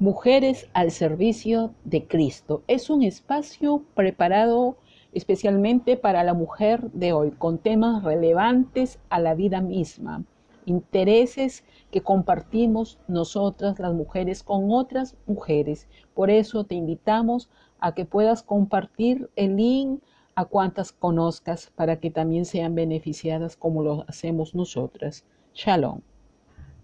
Mujeres al servicio de Cristo. Es un espacio preparado especialmente para la mujer de hoy, con temas relevantes a la vida misma, intereses que compartimos nosotras las mujeres con otras mujeres. Por eso te invitamos a que puedas compartir el link a cuantas conozcas para que también sean beneficiadas como lo hacemos nosotras. Shalom.